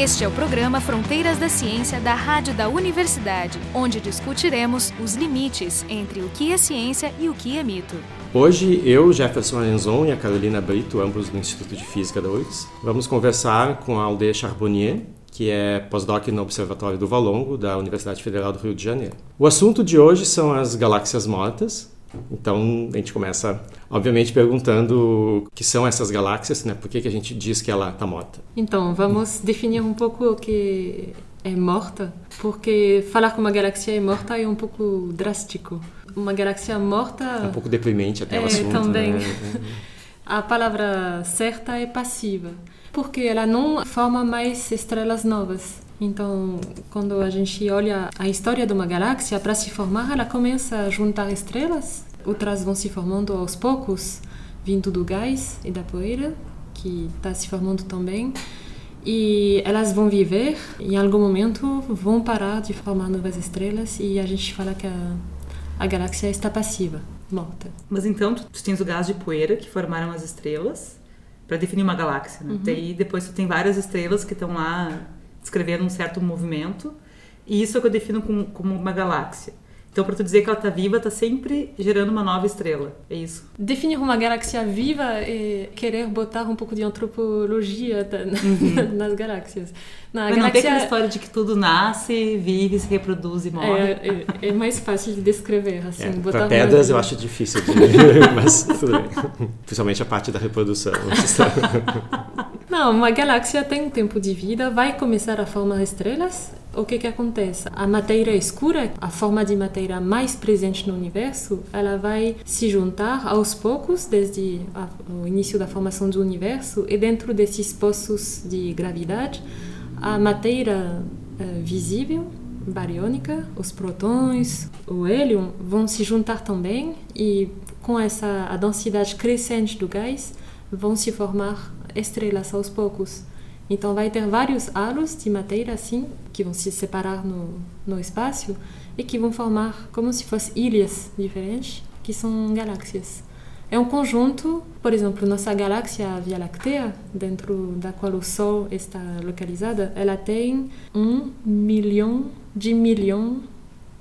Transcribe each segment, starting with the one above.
Este é o programa Fronteiras da Ciência da Rádio da Universidade, onde discutiremos os limites entre o que é ciência e o que é mito. Hoje, eu, Jefferson Arenzon e a Carolina Brito, ambos do Instituto de Física da URGS, vamos conversar com a Aldeia Charbonnier, que é pós-doc no Observatório do Valongo, da Universidade Federal do Rio de Janeiro. O assunto de hoje são as galáxias mortas, então a gente começa, obviamente, perguntando o que são essas galáxias, né? Por que, que a gente diz que ela está morta? Então, vamos definir um pouco o que é morta, porque falar que uma galáxia é morta é um pouco drástico. Uma galáxia morta. É um pouco deprimente até é, o assunto. Também. Né? A palavra certa é passiva, porque ela não forma mais estrelas novas. Então, quando a gente olha a história de uma galáxia, para se formar, ela começa a juntar estrelas, outras vão se formando aos poucos, vindo do gás e da poeira, que está se formando também. E elas vão viver, em algum momento vão parar de formar novas estrelas e a gente fala que a, a galáxia está passiva, morta. Mas então tu, tens o gás de poeira que formaram as estrelas para definir uma galáxia, né? Uhum. Daí depois tu tem várias estrelas que estão lá descrevendo um certo movimento e isso é o que eu defino como, como uma galáxia. Então, para tu dizer que ela está viva, está sempre gerando uma nova estrela. É isso. Definir uma galáxia viva é querer botar um pouco de antropologia da- nas galáxias. Na Mas não tem aquela história de que tudo nasce, vive, se reproduz e morre. é, é, é mais fácil de descrever, assim. É, botar para pedras uma- eu acho difícil, de... mas tudo bem. Principalmente a parte da reprodução. Não, uma galáxia tem um tempo de vida, vai começar a formar estrelas. O que que acontece? A matéria escura, a forma de matéria mais presente no universo, ela vai se juntar aos poucos desde a- o início da formação do universo e dentro desses poços de gravidade, a matéria eh, visível bariônica, os prótons, o hélio vão se juntar também e com essa a densidade crescente do gás vão se formar estrelas aos poucos. Então vai ter vários halos de matéria assim que vão se separar no, no espaço e que vão formar como se fossem ilhas diferentes que são galáxias. É um conjunto, por exemplo, nossa galáxia Via Láctea, dentro da qual o Sol está localizada, ela tem um milhão de milhão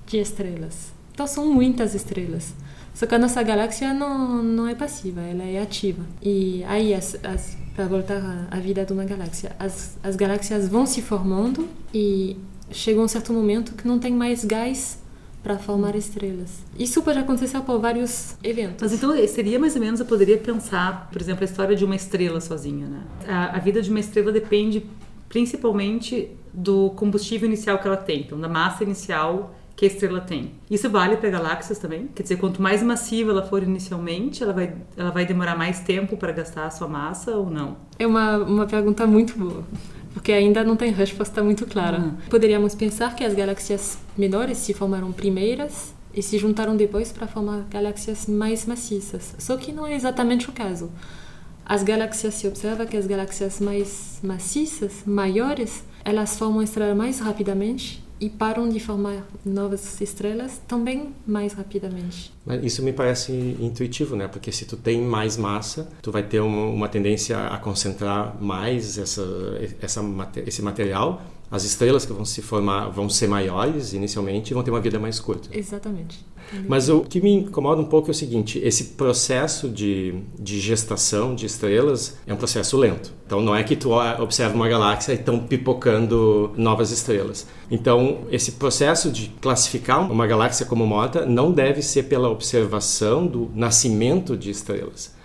de estrelas. Então são muitas estrelas. Só que a nossa galáxia não, não é passiva, ela é ativa. E aí, as, as, para voltar à, à vida de uma galáxia, as, as galáxias vão se formando e chega um certo momento que não tem mais gás para formar estrelas. Isso pode acontecer por vários eventos. Mas então seria mais ou menos, eu poderia pensar, por exemplo, a história de uma estrela sozinha, né? A, a vida de uma estrela depende principalmente do combustível inicial que ela tem, então da massa inicial que a estrela tem. Isso vale para galáxias também? Quer dizer, quanto mais massiva ela for inicialmente, ela vai, ela vai demorar mais tempo para gastar a sua massa ou não? É uma, uma pergunta muito boa, porque ainda não tem resposta muito clara. Uhum. Poderíamos pensar que as galáxias menores se formaram primeiras e se juntaram depois para formar galáxias mais maciças. Só que não é exatamente o caso. As galáxias se observa que as galáxias mais maciças, maiores, elas formam estrelas mais rapidamente e param de formar novas estrelas também mais rapidamente. Isso me parece intuitivo, né? Porque se tu tem mais massa, tu vai ter uma, uma tendência a concentrar mais essa, essa, esse material. As estrelas que vão se formar vão ser maiores inicialmente e vão ter uma vida mais curta. Exatamente. Mas o que me incomoda um pouco é o seguinte: esse processo de, de gestação de estrelas é um processo lento. Então não é que tu observa uma galáxia e estão pipocando novas estrelas. Então esse processo de classificar uma galáxia como morta não deve ser pela observação do nascimento de estrelas.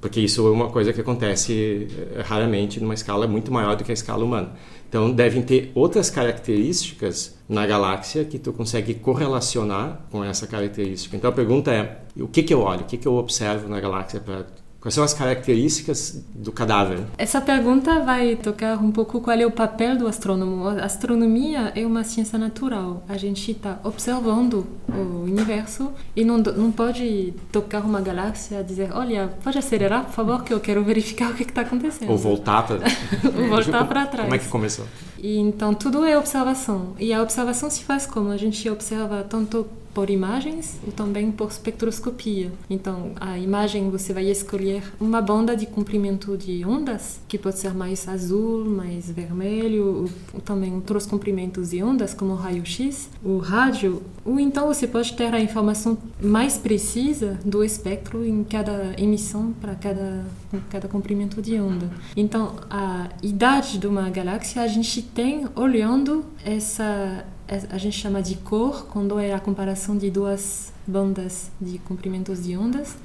Porque isso é uma coisa que acontece eh, raramente numa escala muito maior do que a escala humana. Então devem ter outras características na galáxia que tu consegue correlacionar com essa característica. Então a pergunta é: o que que eu olho? O que que eu observo na galáxia para Quais são as características do cadáver? Essa pergunta vai tocar um pouco qual é o papel do astrônomo. A astronomia é uma ciência natural. A gente está observando o universo e não, não pode tocar uma galáxia e dizer: olha, pode acelerar, por favor, que eu quero verificar o que está acontecendo. Ou voltar para Ou voltar para trás. Como é que começou? E então tudo é observação. E a observação se faz como? A gente observa tanto por imagens e também por espectroscopia. Então, a imagem você vai escolher uma banda de comprimento de ondas, que pode ser mais azul, mais vermelho, ou também outros comprimentos de ondas, como raio-x, o rádio, ou então você pode ter a informação mais precisa do espectro em cada emissão para cada, cada comprimento de onda. Então, a idade de uma galáxia a gente tem olhando essa a gente chama de cor quando é a comparação de duas bandas de comprimentos de ondas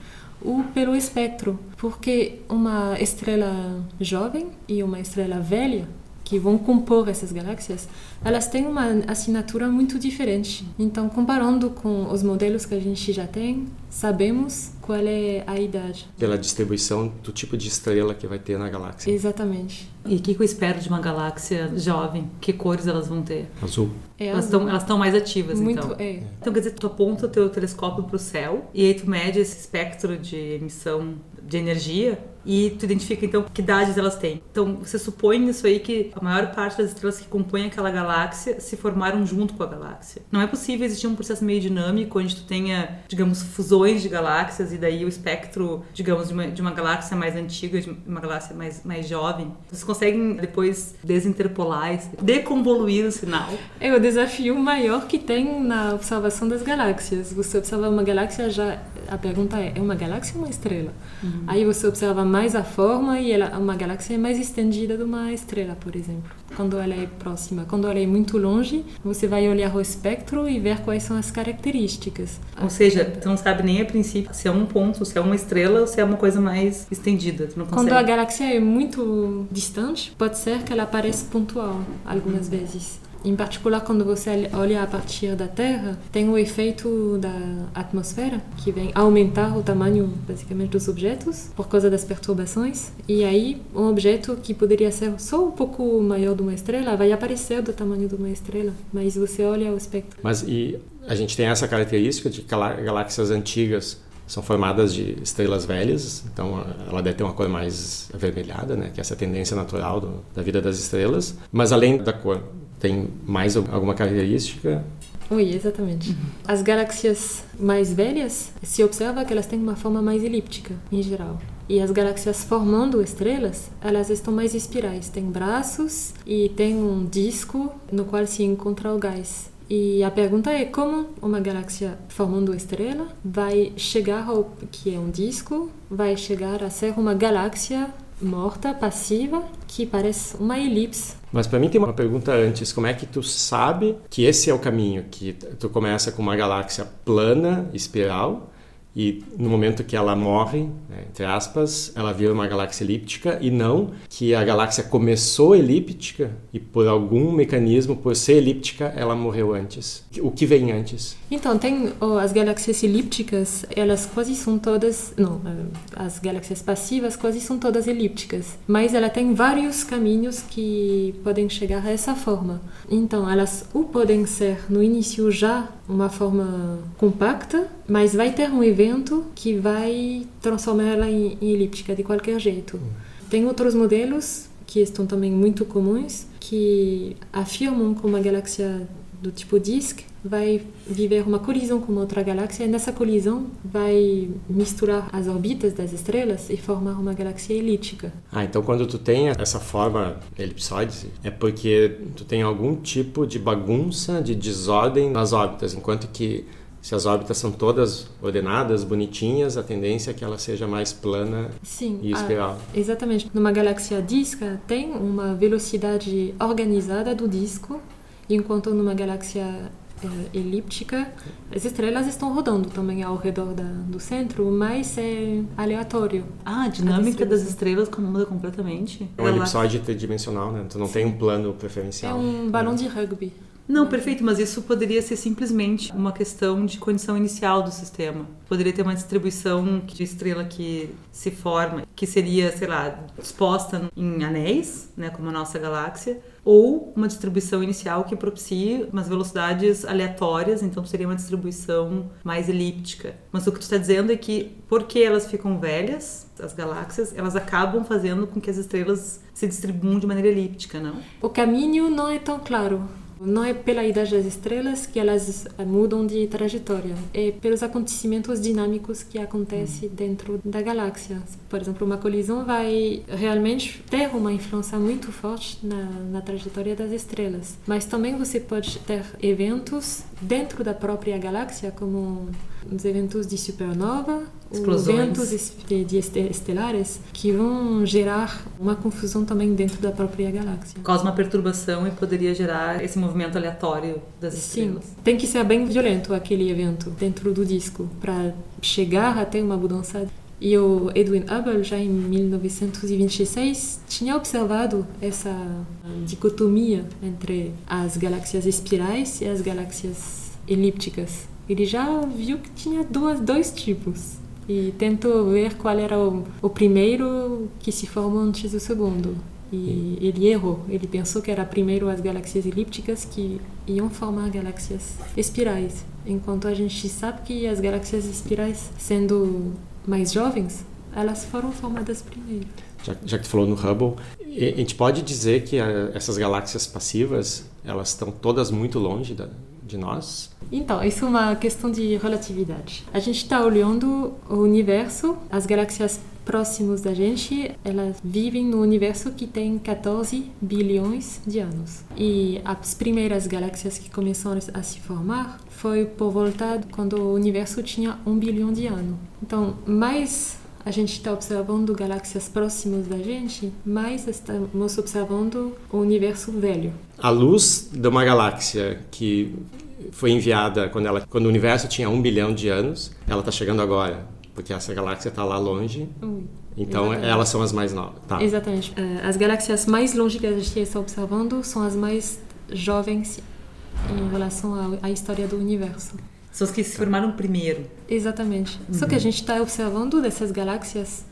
ou pelo espectro, porque uma estrela jovem e uma estrela velha que vão compor essas galáxias, elas têm uma assinatura muito diferente. Então, comparando com os modelos que a gente já tem, sabemos qual é a idade. Pela distribuição do tipo de estrela que vai ter na galáxia. Exatamente. E o que, eu espero de uma galáxia jovem? Que cores elas vão ter? Azul. É elas estão elas mais ativas, muito, então. É. Então, quer dizer, tu aponta o teu telescópio para o céu e aí tu mede esse espectro de emissão de energia e tu identifica então que idades elas têm. Então você supõe isso aí que a maior parte das estrelas que compõem aquela galáxia se formaram junto com a galáxia. Não é possível existir um processo meio dinâmico onde tu tenha, digamos, fusões de galáxias e daí o espectro, digamos, de uma, de uma galáxia mais antiga, de uma galáxia mais, mais jovem. Vocês conseguem depois desinterpolar, deconvoluir o sinal. É o desafio maior que tem na observação das galáxias. Você observa uma galáxia já a pergunta é, é uma galáxia ou uma estrela? Uhum. Aí você observa mais a forma e ela, uma galáxia é mais estendida de uma estrela, por exemplo. Quando ela é próxima, quando ela é muito longe, você vai olhar o espectro e ver quais são as características. Ou seja, tu não sabe nem a princípio se é um ponto, se é uma estrela ou se é uma coisa mais estendida. Tu não Quando a galáxia é muito distante, pode ser que ela pareça pontual algumas uhum. vezes. Em particular, quando você olha a partir da Terra, tem o efeito da atmosfera, que vem aumentar o tamanho, basicamente, dos objetos, por causa das perturbações. E aí, um objeto que poderia ser só um pouco maior de uma estrela vai aparecer do tamanho de uma estrela, mas você olha o espectro. Mas e a gente tem essa característica de galáxias antigas são formadas de estrelas velhas, então ela deve ter uma cor mais avermelhada, né, que é essa tendência natural do, da vida das estrelas. Mas além da cor, tem mais alguma característica? Oi, exatamente. Uhum. As galáxias mais velhas, se observa que elas têm uma forma mais elíptica, em geral. E as galáxias formando estrelas, elas estão mais espirais. Tem braços e tem um disco no qual se encontra o gás. E a pergunta é como uma galáxia formando estrela vai chegar ao que é um disco, vai chegar a ser uma galáxia morta, passiva, que parece uma elipse. Mas para mim tem uma pergunta antes, como é que tu sabe que esse é o caminho, que tu começa com uma galáxia plana, espiral, e no momento que ela morre, né, entre aspas, ela vira uma galáxia elíptica e não que a galáxia começou elíptica e por algum mecanismo, por ser elíptica, ela morreu antes. O que vem antes? Então, tem oh, as galáxias elípticas, elas quase são todas, não, eh, as galáxias passivas quase são todas elípticas, mas ela tem vários caminhos que podem chegar a essa forma. Então, elas ou podem ser no início já uma forma compacta, mas vai ter um evento que vai transformar ela em, em elíptica de qualquer jeito. Tem outros modelos que estão também muito comuns que afirmam que uma galáxia do tipo disk vai viver uma colisão com outra galáxia e nessa colisão vai misturar as órbitas das estrelas e formar uma galáxia elíptica. Ah, então quando tu tem essa forma elipsoide é porque tu tem algum tipo de bagunça, de desordem nas órbitas, enquanto que se as órbitas são todas ordenadas, bonitinhas, a tendência é que ela seja mais plana Sim, e espiral. A, exatamente. Numa galáxia disca tem uma velocidade organizada do disco, enquanto numa galáxia é, elíptica, as estrelas estão rodando também ao redor da, do centro, mas é aleatório. Ah, a dinâmica a das estrelas muda completamente. É um elipsoide tridimensional, né? Tu não Sim. tem um plano preferencial. É um balão de rugby. Não, perfeito, mas isso poderia ser simplesmente uma questão de condição inicial do sistema. Poderia ter uma distribuição de estrela que se forma, que seria, sei lá, disposta em anéis, né, como a nossa galáxia, ou uma distribuição inicial que propicie umas velocidades aleatórias, então seria uma distribuição mais elíptica. Mas o que tu está dizendo é que, porque elas ficam velhas, as galáxias, elas acabam fazendo com que as estrelas se distribuam de maneira elíptica, não? O caminho não é tão claro Não é pela idade das estrelas que elas mudam de trajetória, é pelos acontecimentos dinâmicos que acontecem dentro da galáxia. Por exemplo, uma colisão vai realmente ter uma influência muito forte na, na trajetória das estrelas, mas também você pode ter eventos dentro da própria galáxia, como os eventos de supernova, os eventos de estelares, que vão gerar uma confusão também dentro da própria galáxia. Causa uma perturbação e poderia gerar esse movimento aleatório das estrelas. Sim, tem que ser bem violento aquele evento dentro do disco para chegar até uma mudança e o Edwin Hubble, já em 1926, tinha observado essa dicotomia entre as galáxias espirais e as galáxias elípticas. Ele já viu que tinha duas, dois tipos e tentou ver qual era o, o primeiro que se formou antes do segundo. E ele errou. Ele pensou que era primeiro as galáxias elípticas que iam formar galáxias espirais, enquanto a gente sabe que as galáxias espirais, sendo mais jovens, elas foram formadas primeiro. Já, já que tu falou no Hubble, a gente pode dizer que a, essas galáxias passivas, elas estão todas muito longe da, de nós? Então, isso é uma questão de relatividade. A gente está olhando o universo, as galáxias próximas da gente, elas vivem no universo que tem 14 bilhões de anos. E as primeiras galáxias que começaram a se formar foi por volta quando o universo tinha um bilhão de anos. Então, mais a gente está observando galáxias próximas da gente, mais estamos observando o universo velho. A luz de uma galáxia que foi enviada quando, ela, quando o universo tinha um bilhão de anos, ela está chegando agora, porque essa galáxia está lá longe. Hum, então exatamente. elas são as mais novas. Tá. Exatamente. É, as galáxias mais longe que a gente está observando são as mais jovens em relação à história do universo. São as que se formaram primeiro. Exatamente. Uhum. Só que a gente está observando dessas galáxias,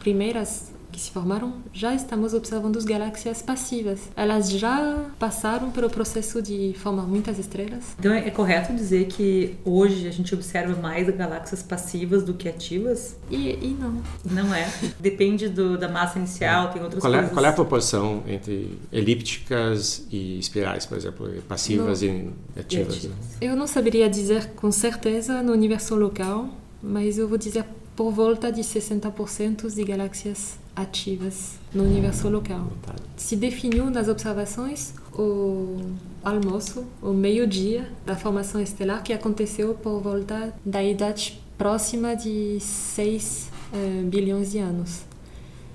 primeiras que se formaram, já estamos observando as galáxias passivas. Elas já passaram pelo processo de formar muitas estrelas. Então é correto dizer que hoje a gente observa mais galáxias passivas do que ativas? E, e não. Não é. Depende do, da massa inicial, tem outras qual é, coisas. Qual é a proporção entre elípticas e espirais, por exemplo, passivas e ativas? E ativas. Eu não saberia dizer com certeza no universo local, mas eu vou dizer por volta de 60% de galáxias ativas no universo local. Se definiu nas observações o almoço, o meio-dia da formação estelar que aconteceu por volta da idade próxima de 6 uh, bilhões de anos.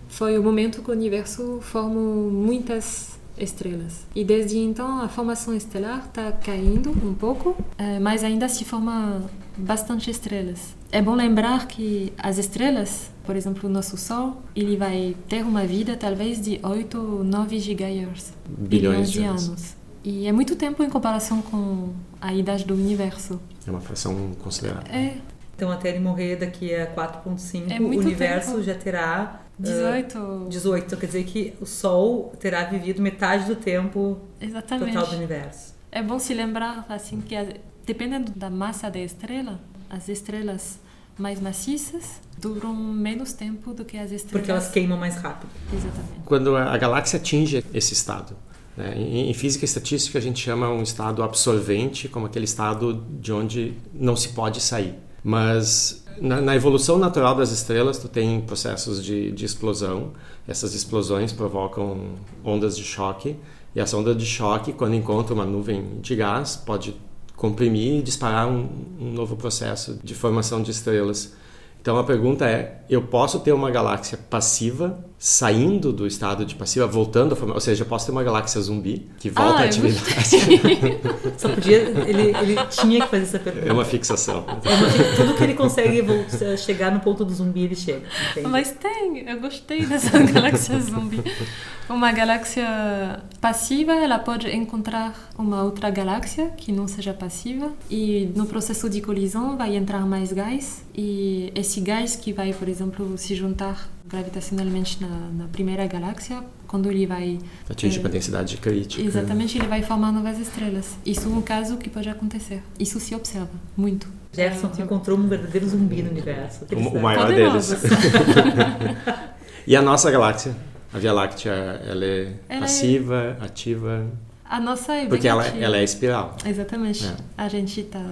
Foi o momento que o universo formou muitas estrelas. E desde então a formação estelar está caindo um pouco, uh, mas ainda se forma bastante estrelas. É bom lembrar que as estrelas por exemplo, o nosso Sol, ele vai ter uma vida talvez de 8 ou 9 gigayears, bilhões de anos. anos. E é muito tempo em comparação com a idade do universo. É uma fração considerável. É. Então, até ele morrer daqui a 4.5, é o universo tempo. já terá 18. Uh, 18. Então quer dizer que o Sol terá vivido metade do tempo Exatamente. total do universo. É bom se lembrar assim que dependendo da massa da estrela, as estrelas mais maciças duram menos tempo do que as estrelas. Porque elas queimam mais rápido. Exatamente. Quando a galáxia atinge esse estado, né? em, física e estatística a gente chama um estado absorvente como aquele estado de onde não se pode sair. Mas na, na evolução natural das estrelas, tu tem processos de, de explosão. Essas explosões provocam ondas de choque. E essa onda de choque, quando encontra uma nuvem de gás, pode comprimir e disparar um, um novo processo de formação de estrelas. Então a pergunta é: eu posso ter uma galáxia passiva saindo do estado de passiva, voltando a formar, ou seja, eu posso ter uma galáxia zumbi que volta ah, à atividade. Só podia, ele, ele tinha que fazer essa pergunta. É uma fixação. É uma, tudo que ele consegue chegar no ponto do zumbi, ele chega. Entende? Mas tem, eu gostei dessa galáxia zumbi. Uma galáxia passiva, ela pode encontrar uma outra galáxia que não seja passiva e no processo de colisão vai entrar mais gás e esse gás que vai, por exemplo, se juntar gravitacionalmente na, na primeira galáxia, quando ele vai atingir é, a densidade crítica. Exatamente, ele vai formar novas estrelas. Isso é um caso que pode acontecer. Isso se observa muito. Jefferson é, encontrou um verdadeiro zumbi no universo. O, o maior deles. e a nossa galáxia? A Via Láctea, ela é ela é passiva, é... ativa? A nossa é Porque ela, ativa. ela é espiral. Exatamente. É. A gente tá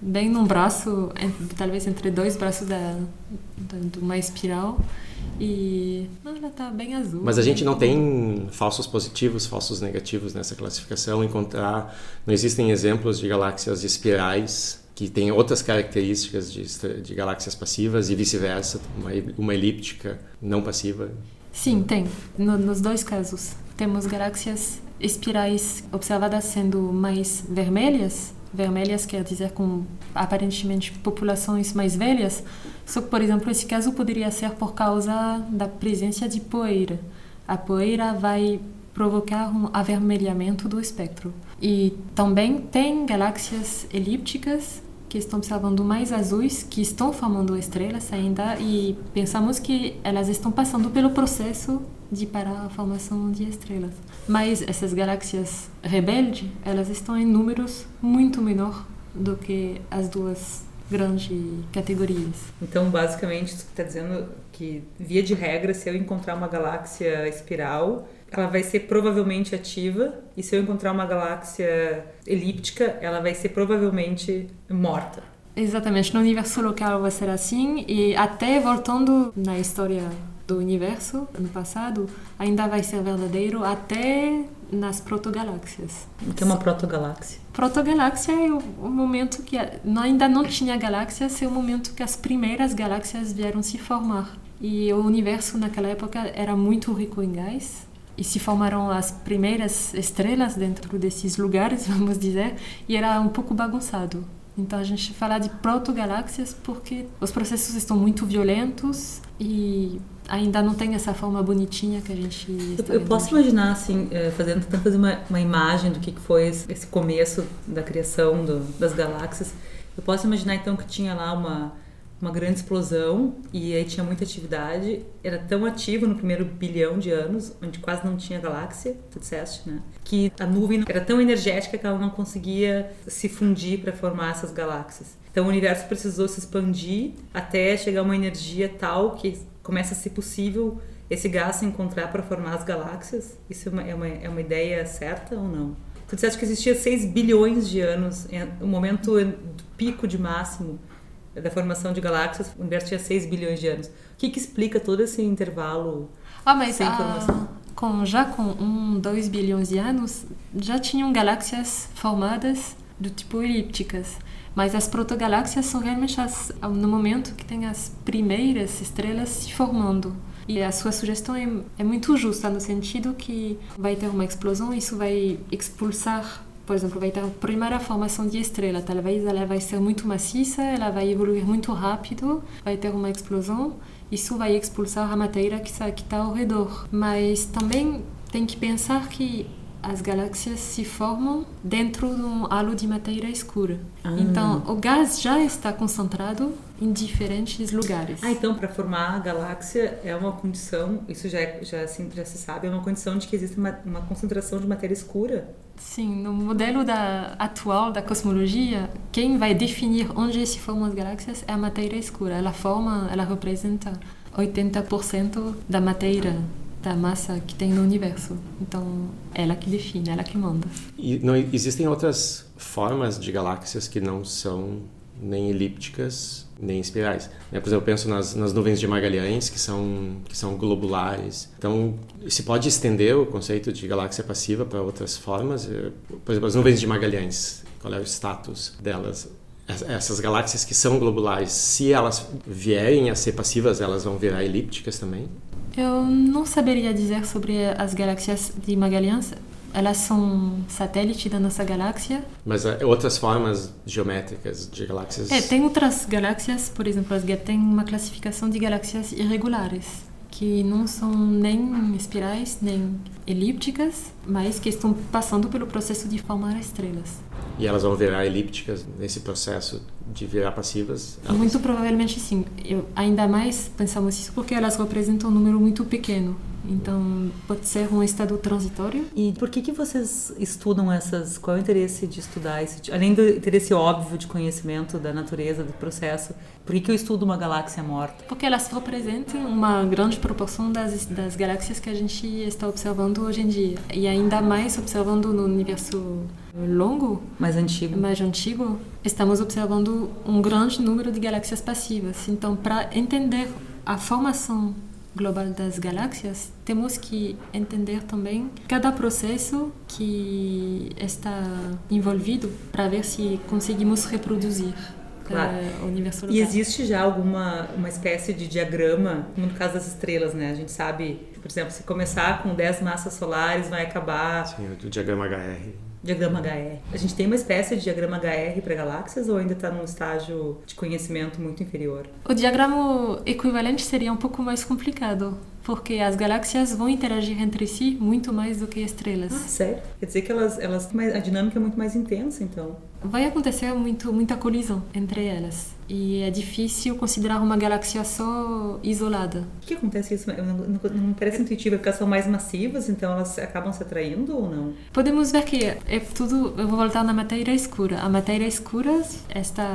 bem num braço, en- talvez entre dois braços da, da, de uma espiral. E não, ela tá bem azul. Mas a gente não tem falsos positivos, falsos negativos nessa classificação. Encontrar, não existem exemplos de galáxias espirais que têm outras características de, de galáxias passivas e vice-versa, uma, uma elíptica não passiva. Sim, tem. No- nos dois casos. Temos galáxias espirais observadas sendo mais vermelhas. Vermelhas quer dizer com aparentemente populações mais velhas. Só que, por exemplo, esse caso poderia ser por causa da presença de poeira. A poeira vai provocar um avermelhamento do espectro. E também tem galáxias elípticas que estão observando mais azuis, que estão formando estrelas ainda, e pensamos que elas estão passando pelo processo de parar a formação de estrelas. Mas essas galáxias rebeldes, elas estão em números muito menor do que as duas grandes categorias. Então, basicamente, você está dizendo que, via de regra, se eu encontrar uma galáxia espiral, ela vai ser provavelmente ativa, e se eu encontrar uma galáxia elíptica, ela vai ser provavelmente morta. Exatamente, no universo local vai ser assim, e até voltando na história do universo, no passado, ainda vai ser verdadeiro até nas protogaláxias. O que é uma protogaláxia? Protogaláxia é o, o momento que a- ainda não tinha galáxias, é o momento que as primeiras galáxias vieram se formar. E o universo naquela época era muito rico em gás, e se formaram as primeiras estrelas dentro desses lugares, vamos dizer, e era um pouco bagunçado. Então a gente fala de protogaláxias porque os processos estão muito violentos e ainda não tem essa forma bonitinha que a gente Eu, eu posso imaginar, assim, eh, fazendo, tentando fazer uma, uma imagem do que foi esse esse começo da criação do- das galáxias. Eu posso imaginar, então, que tinha lá uma, uma grande explosão e aí tinha muita atividade. Era tão ativo no primeiro bilhão de anos, onde quase não tinha galáxia, tu disseste, né? Que a nuvem era tão energética que ela não conseguia se fundir para formar essas galáxias. Então o universo precisou se expandir até chegar a uma energia tal que começa a ser possível esse gás se encontrar para formar as galáxias. Isso é uma, é uma, é uma ideia certa ou não? Tu disseste que existia 6 bilhões de anos, o momento do pico de máximo da formação de galáxias, o universo tinha 6 bilhões de anos. O que, que explica todo esse intervalo? Ah, mas Sem ah, informação. com, já com um, dois bilhões de anos, já tinham galáxias formadas do tipo elípticas. Mas as protogaláxias são realmente as, no momento que tem as primeiras estrelas se formando. E a sua sugestão é, é muito justa, no sentido que vai ter uma explosão, isso vai expulsar por exemplo, vai ter a primeira formação de estrela. Talvez ela vai ser muito maciça, ela vai evoluir muito rápido, vai ter uma explosão. Isso vai expulsar a matéria que está, ao redor. Mas também tem que pensar que as galáxias se formam dentro de um halo de matéria escura. Ah. Então, o gás já está concentrado em diferentes lugares. Ah, então para formar a galáxia é uma condição, isso já, é, já, assim, já se sabe, é uma condição de que existe uma, uma concentração de matéria escura. Sim, no modelo da, atual da cosmologia, quem vai definir onde se formam as galáxias é a matéria escura. Ela forma, ela representa 80% da matéria, da massa que tem no universo. Então, ela que define, ela que manda. E não existem outras formas de galáxias que não são nem elípticas nem espirais. Né? Por exemplo, eu penso nas, nas nuvens de Magalhães, que são, que são globulares. Então, se pode estender o conceito de galáxia passiva para outras formas. Por exemplo, as nuvens de Magalhães, qual é o status delas? Es- Essas galáxias que são globulares, se elas vierem a ser passivas, elas vão virar elípticas também? Eu não saberia dizer sobre as galáxias de Magalhães. Elas são satélite da nossa galáxia. Mas eh, outras formas geométricas de galáxias... É, tem outras galáxias, por exemplo, as tem uma classificação de galáxias irregulares, que não são nem espirais, nem elípticas, mas que estão passando pelo processo de formar estrelas. E elas vão virar elípticas nesse processo de virar passivas? Elas- Muito provavelmente sim. Eu, ainda mais pensamos isso porque elas representam um número muito pequeno. Então, pode ser um estado transitório. E por que que vocês estudam essas? Qual é o interesse de estudar esse, além do interesse óbvio de conhecimento da natureza do processo? Por que que eu estudo uma galáxia morta? Porque elas representam uma grande proporção das, das galáxias que a gente está observando hoje em dia. E ainda mais observando no universo longo, Mais antigo. mais antigo, estamos observando um grande número de galáxias passivas. Então, para entender a formação global das galáxias, temos que entender também cada processo que está envolvido para ver se conseguimos reproduzir Claro. o universo local. E existe já alguma uma espécie de diagrama, como no caso das estrelas, né? A gente sabe, por exemplo, se começar com 10 massas solares, vai acabar Sim, o diagrama HR. Diagrama HR. A gente tem uma espécie de diagrama HR para galáxias ou ainda está num estágio de conhecimento muito inferior? O diagrama equivalente seria um pouco mais complicado, porque as galáxias vão interagir entre si muito mais do que estrelas. Ah, sério? Quer dizer que elas, elas a dinâmica é muito mais intensa, então. Vai acontecer muito, muita colisão entre elas. E é difícil considerar uma galáxia só isolada. Por que acontece isso? Não, não, não parece intuitivo, é porque elas são mais massivas, então elas acabam se atraindo ou não? Podemos ver que é tudo. Eu vou voltar na matéria escura. A matéria escura está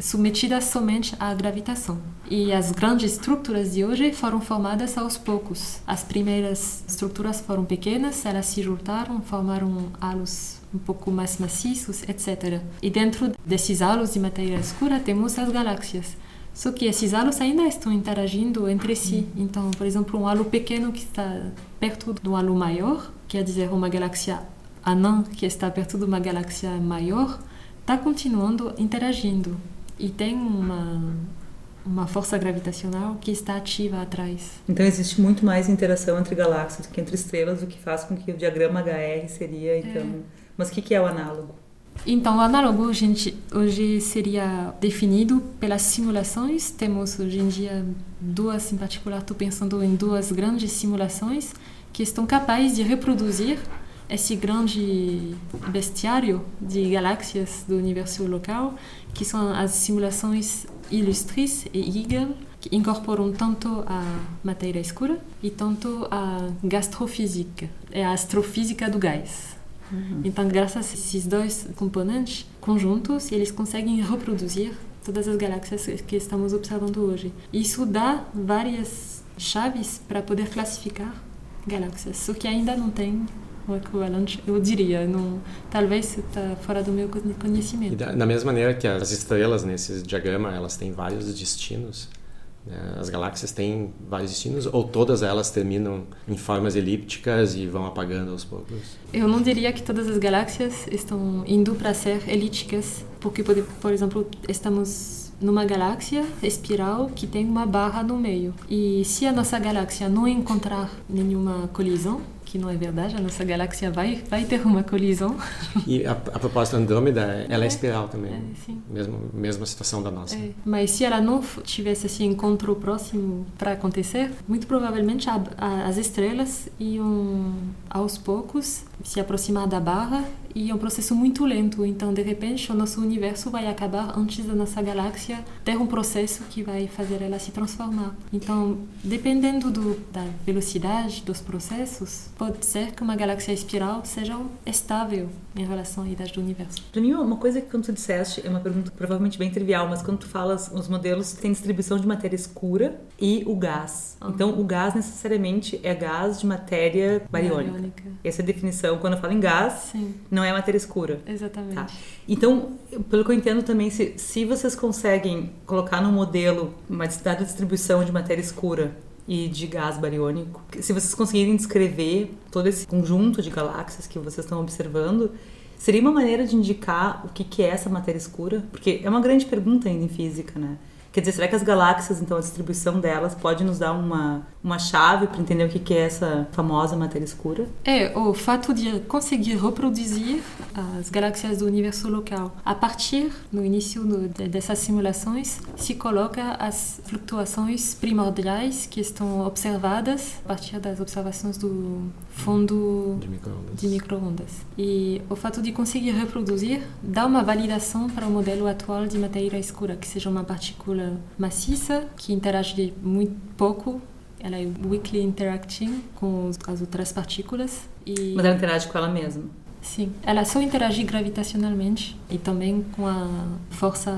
submetida somente à gravitação. E as grandes estruturas de hoje foram formadas aos poucos. As primeiras estruturas foram pequenas, elas se juntaram, formaram halos um pouco mais maciços, etc. E dentro desses halos de matéria escura temos as galáxias. Só que esses halos ainda estão interagindo entre si. Então, por exemplo, um halo pequeno que está perto de um halo maior, quer dizer, uma galáxia anã que está perto de uma galáxia maior, está continuando interagindo. E tem uma, uma força gravitacional que está ativa atrás. Então existe muito mais interação entre galáxias do que entre estrelas, o que faz com que o diagrama HR seria, então... Mas o que, que é o análogo? Então, o análogo gente, hoje seria definido pelas simulações. Temos hoje em dia duas, em particular, estou pensando em duas grandes simulações que estão capazes de reproduzir esse grande bestiário de galáxias do universo local, que são as simulações Illustris e Eagle, que incorporam tanto a matéria escura e tanto a gastrofísica, é a astrofísica do gás. Então, graças a esses dois componentes conjuntos, eles conseguem reproduzir todas as galáxias que estamos observando hoje. Isso dá várias chaves para poder classificar galáxias, só que ainda não tem um equivalente, eu diria, não, talvez está fora do meu conhecimento. da, da mesma maneira que as estrelas nesse diagrama, elas têm vários destinos. Né? As galáxias têm vários destinos ou todas elas terminam em formas elípticas e vão apagando aos poucos? Eu não diria que todas as galáxias estão indo para ser elípticas, porque, por, por exemplo, estamos numa galáxia espiral que tem uma barra no meio. E se a nossa galáxia não encontrar nenhuma colisão, que não é verdade, a nossa galáxia vai, vai ter uma colisão. E a, a propósito, a Andrômeda, ela é espiral também. É. Mesmo, mesma situação da nossa. É, mas se ela não tivesse esse encontro próximo para acontecer, muito provavelmente a- a- as estrelas iam aos poucos se aproximar da barra e é um processo muito lento. Então, de repente, o nosso universo vai acabar antes da nossa galáxia ter um processo que vai fazer ela se transformar. Então, dependendo do, da velocidade dos processos, pode ser que uma galáxia espiral seja estável em relação à idade do universo. Para mim, uma coisa que quando tu disseste, é uma pergunta provavelmente bem trivial, mas quando tu falas, os modelos têm distribuição de matéria escura e o gás. Então, o gás necessariamente é gás de matéria bariônica. Bariônica. Essa é a definição. Quando eu falo em gás, Sim, não é matéria escura. exatamente. Tá. Então, pelo que eu entendo também, se, se vocês conseguem colocar no modelo uma dada distribuição de matéria escura e de gás bariônico, se vocês conseguirem descrever todo esse conjunto de galáxias que vocês estão observando, seria uma maneira de indicar o que, que é essa matéria escura? Porque é uma grande pergunta ainda em física, né? Quer dizer, será que as galáxias, então, a distribuição delas pode nos dar uma, uma chave para entender o que, que é essa famosa matéria escura? É o fato de conseguir reproduzir as galáxias do universo local. A partir, no início do- de- dessas simulações, se coloca as flutuações primordiais que estão observadas a partir das observações do fundo De microondas. de microondas. E o fato de conseguir reproduzir dá uma validação para o modelo atual de matéria escura, que seja uma partícula maciça, que interage muito pouco ela é weakly interacting com as outras partículas. E... Mas ela interage com ela mesma? Sim, ela só interage gravitacionalmente e também com a força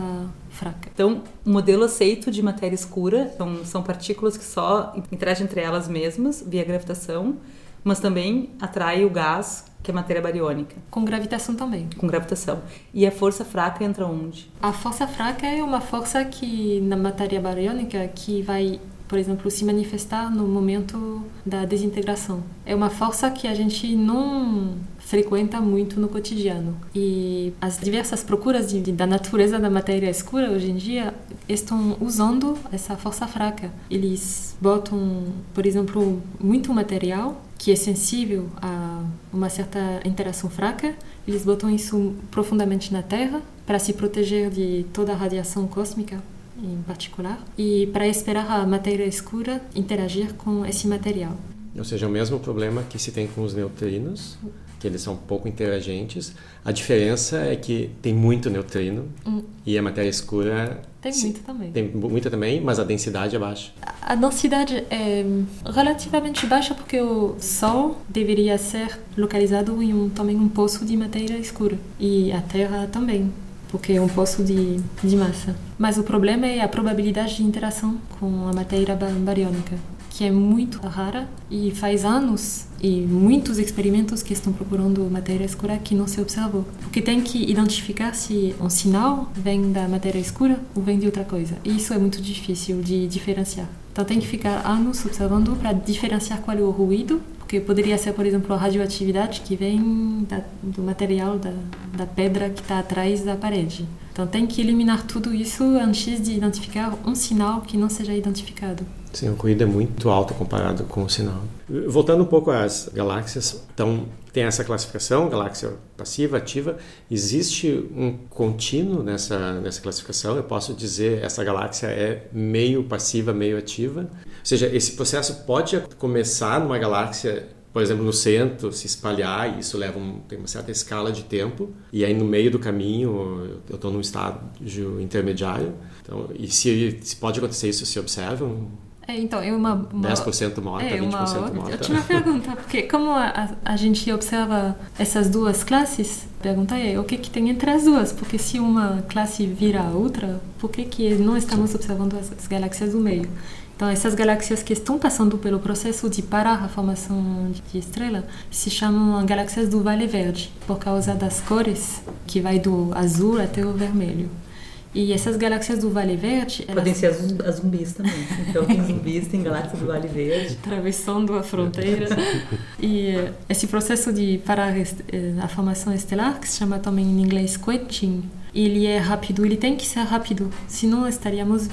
fraca. Então, o modelo aceito de matéria escura são, são partículas que só interagem entre elas mesmas via gravitação, mas também atrai o gás que é matéria bariônica. Com gravitação também. Com gravitação. E a força fraca entra onde? A força fraca é uma força que na matéria bariônica que vai por exemplo, se manifestar no momento da desintegração. É uma força que a gente não frequenta muito no cotidiano. E as diversas procuras de, de, da natureza da matéria escura hoje em dia estão usando essa força fraca. Eles botam, por exemplo, muito material que é sensível a uma certa interação fraca, eles botam isso profundamente na Terra para se proteger de toda a radiação cósmica em particular e para esperar a matéria escura interagir com esse material. Ou seja, o mesmo problema que se tem com os neutrinos, que eles são pouco interagentes. A diferença é que tem muito neutrino hum. e a matéria escura tem se, muito também. Tem muita também, mas a densidade é baixa. A densidade é relativamente baixa porque o Sol deveria ser localizado em um, também um poço de matéria escura e a Terra também porque é um poço de, de massa. Mas o problema é a probabilidade de interação com a matéria bariônica, que é muito rara e faz anos e muitos experimentos que estão procurando matéria escura que não se observou. Porque tem que identificar se um sinal vem da matéria escura ou vem de outra coisa. E isso é muito difícil de diferenciar. Então tem que ficar anos observando para diferenciar qual é o ruído porque poderia ser, por exemplo, a radioatividade que vem da, do material da, da pedra que está atrás da parede. Então tem que eliminar tudo isso antes de identificar um sinal que não seja identificado. Sim, o ruído é muito alto comparado com o sinal. Voltando um pouco às galáxias, então tem essa classificação, galáxia passiva, ativa. Existe um contínuo nessa, nessa classificação? Eu posso dizer essa galáxia é meio passiva, meio ativa? Ou seja, esse processo pode começar numa galáxia por exemplo, no centro, se espalhar, e isso leva um, tem uma certa escala de tempo, e aí no meio do caminho eu estou num estágio intermediário. Então, e se, se pode acontecer isso, se observa é, então, é uma, uma 10% morta, é, 20% uma, morta. Eu tinha uma pergunta, porque como a, a, gente observa essas duas classes, pergunta é o que que tem entre as duas? Porque se uma classe vira a outra, por que que não estamos observando as, as galáxias do meio? Então, essas galáxias que estão passando pelo processo de parar a formação de estrela se chamam galáxias do Vale Verde, por causa das cores que vai do azul até o vermelho. E essas galáxias do Vale Verde. Podem ser as, zumbis também. Então, tem zumbis, tem galáxias do Vale Verde. Atravessando a fronteira. e esse processo de parar eh, a formação estelar, que se chama também em inglês quenching, ele é rápido, ele tem que ser rápido, senão estaríamos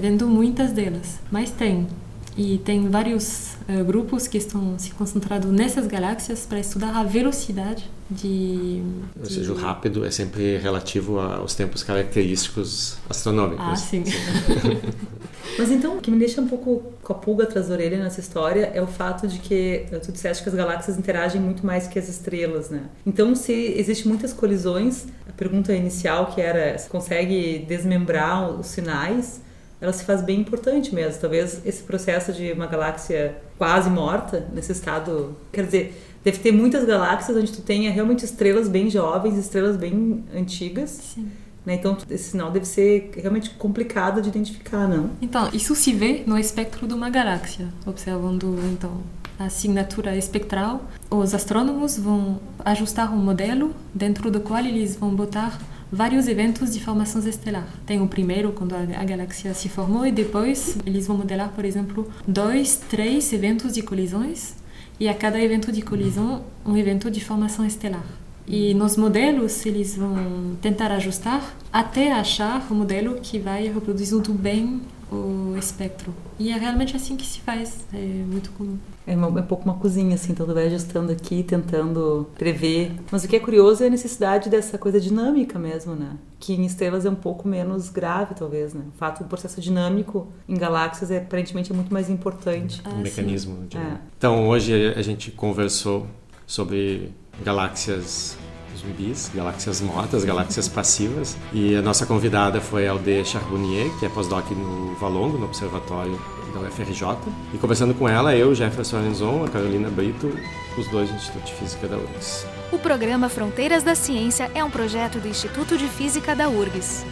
vendo muitas delas. Mas tem. E tem vários uh, grupos que estão se concentrando nessas galáxias para estudar a velocidade de, Ou seja, o rápido é sempre relativo aos tempos característicos astronômicos. Ah, sim. sim. Mas então, o que me deixa um pouco com a pulga atrás da orelha nessa história é o fato de que tu disseste que as galáxias interagem muito mais que as estrelas, né? Então, se existem muitas colisões, a pergunta inicial que era se consegue desmembrar os sinais, ela se faz bem importante mesmo. Talvez esse processo de uma galáxia quase morta, nesse estado, quer dizer, deve ter muitas galáxias onde tu tenha realmente estrelas bem jovens, estrelas bem antigas. Sim. Né? Então, esse sinal deve ser realmente complicado de identificar, não? Então, isso se vê no espectro de uma galáxia, observando então a assinatura espectral. Os astrônomos vão ajustar um modelo dentro do qual eles vão botar vários eventos de formação estelar. Tem o primeiro, quando a, galáxia se formou, e depois eles vão modelar, por exemplo, dois, três eventos de colisões, e a cada evento de colisão, um evento de formação estelar. E nos modelos, eles vão tentar ajustar até achar o modelo que vai reproduzindo bem o espectro. E é realmente assim que se faz, é muito comum. É, uma, é um pouco uma cozinha, assim, então tu vai ajustando aqui, tentando prever. Mas o que é curioso é a necessidade dessa coisa dinâmica mesmo, né? Que em estrelas é um pouco menos grave, talvez, né? O fato do processo dinâmico em galáxias é aparentemente é muito mais importante. Ah, um mecanismo. É. Então, hoje a gente conversou sobre galáxias zumbis, galáxias mortas, galáxias passivas. E a nossa convidada foi a Aldeia Charbonnier, que é pós-doc no Valongo, no Observatório da UFRJ. E conversando com ela, eu, Jefferson Arenzon, a Carolina Brito, os dois do Instituto de Física da URGS. O programa Fronteiras da Ciência é um projeto do Instituto de Física da URGS.